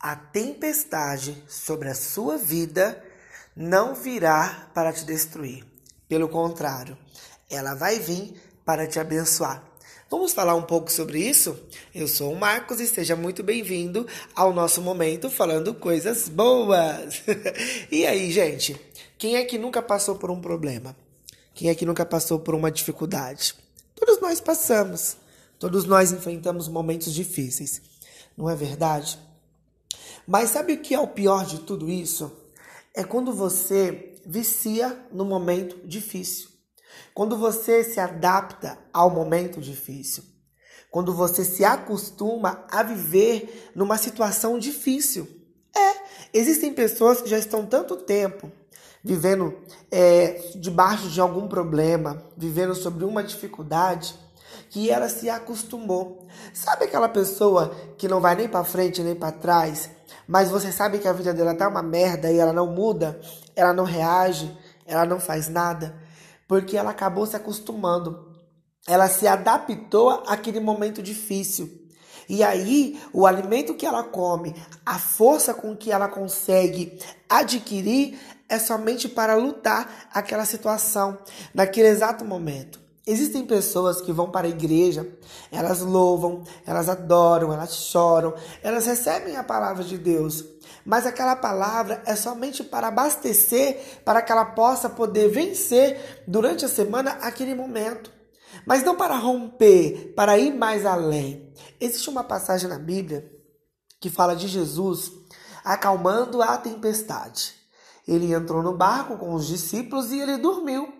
a tempestade sobre a sua vida não virá para te destruir. Pelo contrário, ela vai vir para te abençoar. Vamos falar um pouco sobre isso? Eu sou o Marcos e seja muito bem-vindo ao nosso momento falando coisas boas. e aí, gente, quem é que nunca passou por um problema? Quem é que nunca passou por uma dificuldade? Todos nós passamos. Todos nós enfrentamos momentos difíceis. Não é verdade? Mas sabe o que é o pior de tudo isso? É quando você vicia no momento difícil. Quando você se adapta ao momento difícil. Quando você se acostuma a viver numa situação difícil. É, existem pessoas que já estão tanto tempo vivendo é, debaixo de algum problema, vivendo sobre uma dificuldade, que ela se acostumou. Sabe aquela pessoa que não vai nem para frente nem para trás, mas você sabe que a vida dela tá uma merda e ela não muda, ela não reage, ela não faz nada, porque ela acabou se acostumando. Ela se adaptou àquele momento difícil. E aí, o alimento que ela come, a força com que ela consegue adquirir é somente para lutar aquela situação naquele exato momento. Existem pessoas que vão para a igreja, elas louvam, elas adoram, elas choram, elas recebem a palavra de Deus, mas aquela palavra é somente para abastecer, para que ela possa poder vencer durante a semana aquele momento, mas não para romper, para ir mais além. Existe uma passagem na Bíblia que fala de Jesus acalmando a tempestade. Ele entrou no barco com os discípulos e ele dormiu.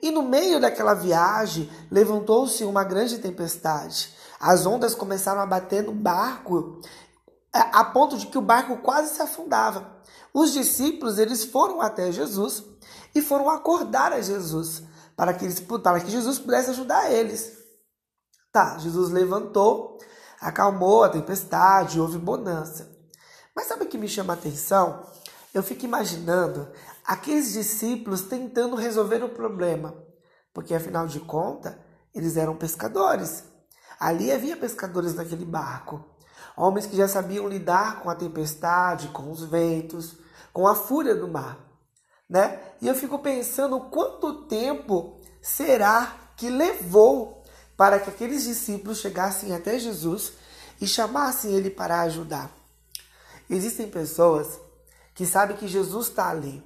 E no meio daquela viagem levantou-se uma grande tempestade. As ondas começaram a bater no barco a ponto de que o barco quase se afundava. Os discípulos eles foram até Jesus e foram acordar a Jesus para que, eles, para que Jesus pudesse ajudar eles. Tá, Jesus levantou, acalmou a tempestade, houve bonança. Mas sabe o que me chama a atenção? Eu fico imaginando aqueles discípulos tentando resolver o problema, porque afinal de contas, eles eram pescadores. Ali havia pescadores naquele barco, homens que já sabiam lidar com a tempestade, com os ventos, com a fúria do mar, né? E eu fico pensando quanto tempo será que levou para que aqueles discípulos chegassem até Jesus e chamassem ele para ajudar. Existem pessoas que sabem que Jesus está ali,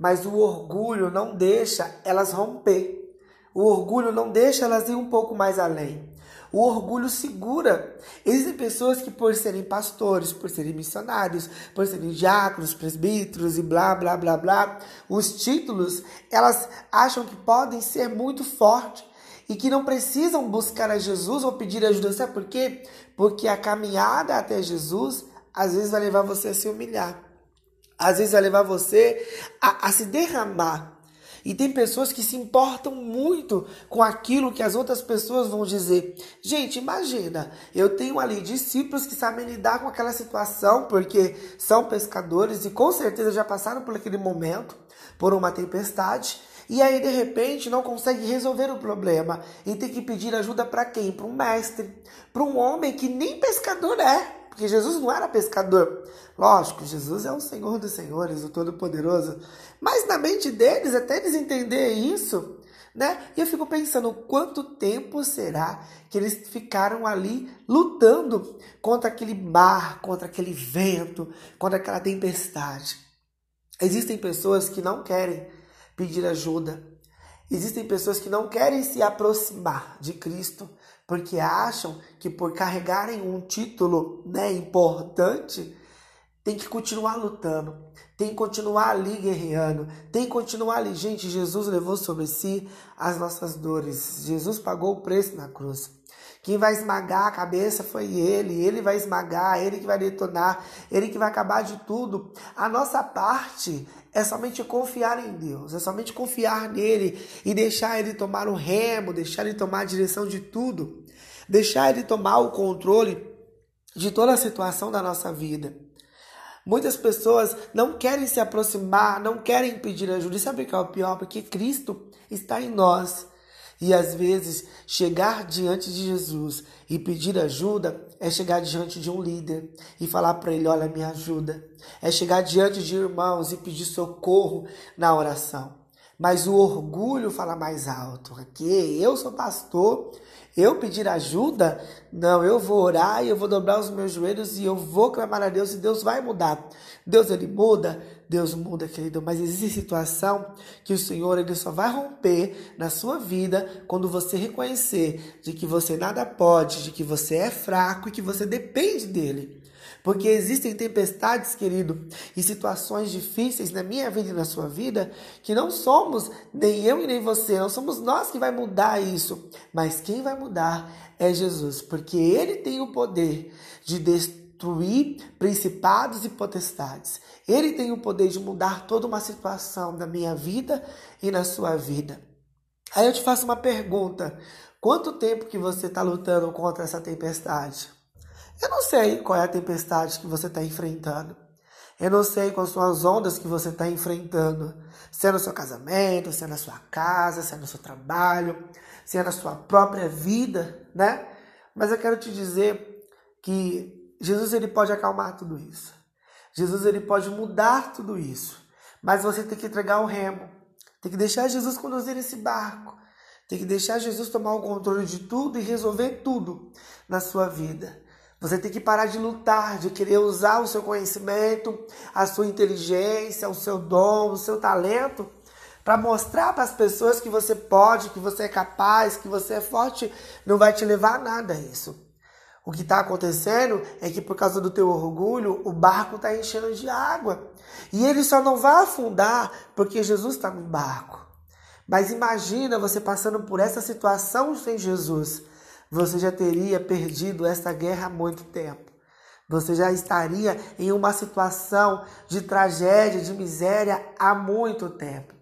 mas o orgulho não deixa elas romper. O orgulho não deixa elas ir um pouco mais além. O orgulho segura. Existem pessoas que, por serem pastores, por serem missionários, por serem diáconos, presbíteros e blá, blá, blá, blá, os títulos, elas acham que podem ser muito fortes e que não precisam buscar a Jesus ou pedir ajuda. Sabe por quê? Porque a caminhada até Jesus às vezes vai levar você a se humilhar às vezes vai levar você a, a se derramar. E tem pessoas que se importam muito com aquilo que as outras pessoas vão dizer. Gente, imagina, eu tenho ali discípulos que sabem lidar com aquela situação porque são pescadores e com certeza já passaram por aquele momento, por uma tempestade. E aí, de repente, não consegue resolver o problema e tem que pedir ajuda para quem? Para um mestre, para um homem que nem pescador é. Porque Jesus não era pescador. Lógico, Jesus é o Senhor dos Senhores, o Todo-Poderoso. Mas na mente deles, até eles entenderem isso, né? E eu fico pensando, quanto tempo será que eles ficaram ali lutando contra aquele mar, contra aquele vento, contra aquela tempestade? Existem pessoas que não querem pedir ajuda. Existem pessoas que não querem se aproximar de Cristo porque acham que por carregarem um título né, importante, tem que continuar lutando, tem que continuar ali guerreando, tem que continuar ali. Gente, Jesus levou sobre si as nossas dores, Jesus pagou o preço na cruz. Quem vai esmagar a cabeça foi ele, ele vai esmagar, ele que vai detonar, ele que vai acabar de tudo. A nossa parte é somente confiar em Deus, é somente confiar nele e deixar ele tomar o remo, deixar ele tomar a direção de tudo deixar Ele tomar o controle de toda a situação da nossa vida. Muitas pessoas não querem se aproximar, não querem pedir ajuda. E sabe o que é o pior? Porque Cristo está em nós. E às vezes, chegar diante de Jesus e pedir ajuda é chegar diante de um líder e falar para ele: Olha, me ajuda. É chegar diante de irmãos e pedir socorro na oração. Mas o orgulho fala mais alto. Aqui, eu sou pastor, eu pedir ajuda? Não, eu vou orar e eu vou dobrar os meus joelhos e eu vou clamar a Deus e Deus vai mudar. Deus, ele muda? Deus muda, querido, mas existe situação que o Senhor ele só vai romper na sua vida quando você reconhecer de que você nada pode, de que você é fraco e que você depende dele. Porque existem tempestades, querido, e situações difíceis na minha vida e na sua vida, que não somos nem eu e nem você, não somos nós que vai mudar isso, mas quem vai mudar é Jesus, porque ele tem o poder de destruir principados e potestades. Ele tem o poder de mudar toda uma situação da minha vida e na sua vida. Aí eu te faço uma pergunta: quanto tempo que você está lutando contra essa tempestade? Eu não sei qual é a tempestade que você está enfrentando. Eu não sei quais são as ondas que você está enfrentando. Se é no seu casamento, se é na sua casa, se é no seu trabalho, se é na sua própria vida, né? Mas eu quero te dizer que Jesus ele pode acalmar tudo isso. Jesus ele pode mudar tudo isso. Mas você tem que entregar o remo. Tem que deixar Jesus conduzir esse barco. Tem que deixar Jesus tomar o controle de tudo e resolver tudo na sua vida. Você tem que parar de lutar, de querer usar o seu conhecimento, a sua inteligência, o seu dom, o seu talento para mostrar para as pessoas que você pode, que você é capaz, que você é forte. Não vai te levar a nada isso. O que está acontecendo é que por causa do teu orgulho, o barco está enchendo de água. E ele só não vai afundar porque Jesus está no barco. Mas imagina você passando por essa situação sem Jesus você já teria perdido essa guerra há muito tempo. Você já estaria em uma situação de tragédia, de miséria há muito tempo.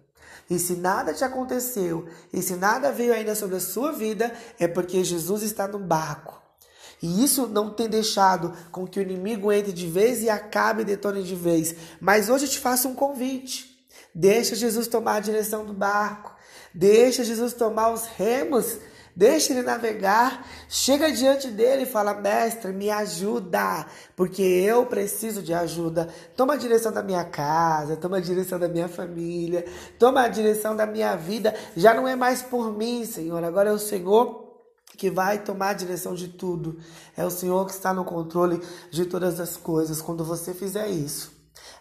E se nada te aconteceu, e se nada veio ainda sobre a sua vida, é porque Jesus está no barco. E isso não tem deixado com que o inimigo entre de vez e acabe e detone de vez. Mas hoje eu te faço um convite. Deixa Jesus tomar a direção do barco. Deixa Jesus tomar os remos Deixa ele navegar, chega diante dele e fala: Mestre, me ajuda, porque eu preciso de ajuda. Toma a direção da minha casa, toma a direção da minha família, toma a direção da minha vida. Já não é mais por mim, Senhor, agora é o Senhor que vai tomar a direção de tudo. É o Senhor que está no controle de todas as coisas. Quando você fizer isso,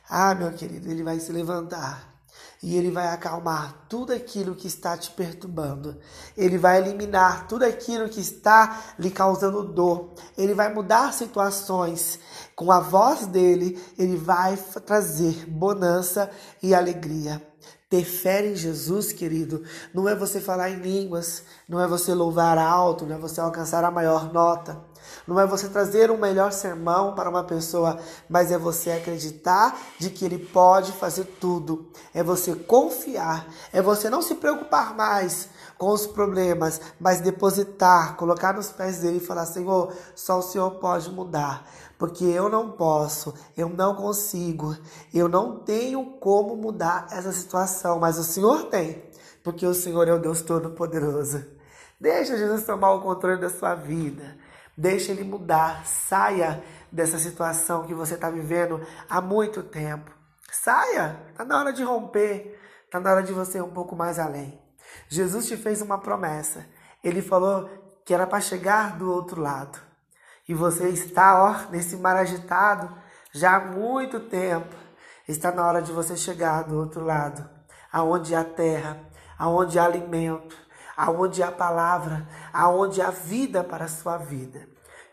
ah, meu querido, ele vai se levantar e ele vai acalmar tudo aquilo que está te perturbando. Ele vai eliminar tudo aquilo que está lhe causando dor. Ele vai mudar situações. Com a voz dele, ele vai trazer bonança e alegria. Ter fé em Jesus, querido, não é você falar em línguas, não é você louvar alto, não é você alcançar a maior nota, não é você trazer um melhor sermão para uma pessoa, mas é você acreditar de que ele pode fazer tudo. É você confiar, é você não se preocupar mais com os problemas, mas depositar, colocar nos pés dele e falar: Senhor, só o Senhor pode mudar porque eu não posso, eu não consigo, eu não tenho como mudar essa situação, mas o Senhor tem, porque o Senhor é o Deus Todo-Poderoso. Deixa Jesus tomar o controle da sua vida, deixa Ele mudar, saia dessa situação que você está vivendo há muito tempo. Saia, está na hora de romper, está na hora de você ir um pouco mais além. Jesus te fez uma promessa, Ele falou que era para chegar do outro lado e você está, ó, nesse mar agitado já há muito tempo. Está na hora de você chegar do outro lado, aonde há terra, aonde há alimento, aonde há palavra, aonde há vida para a sua vida.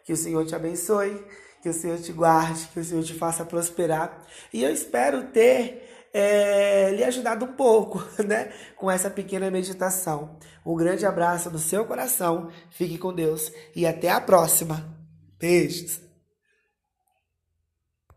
Que o Senhor te abençoe, que o Senhor te guarde, que o Senhor te faça prosperar. E eu espero ter é, lhe ajudado um pouco, né, com essa pequena meditação. Um grande abraço no seu coração, fique com Deus e até a próxima. Beijos.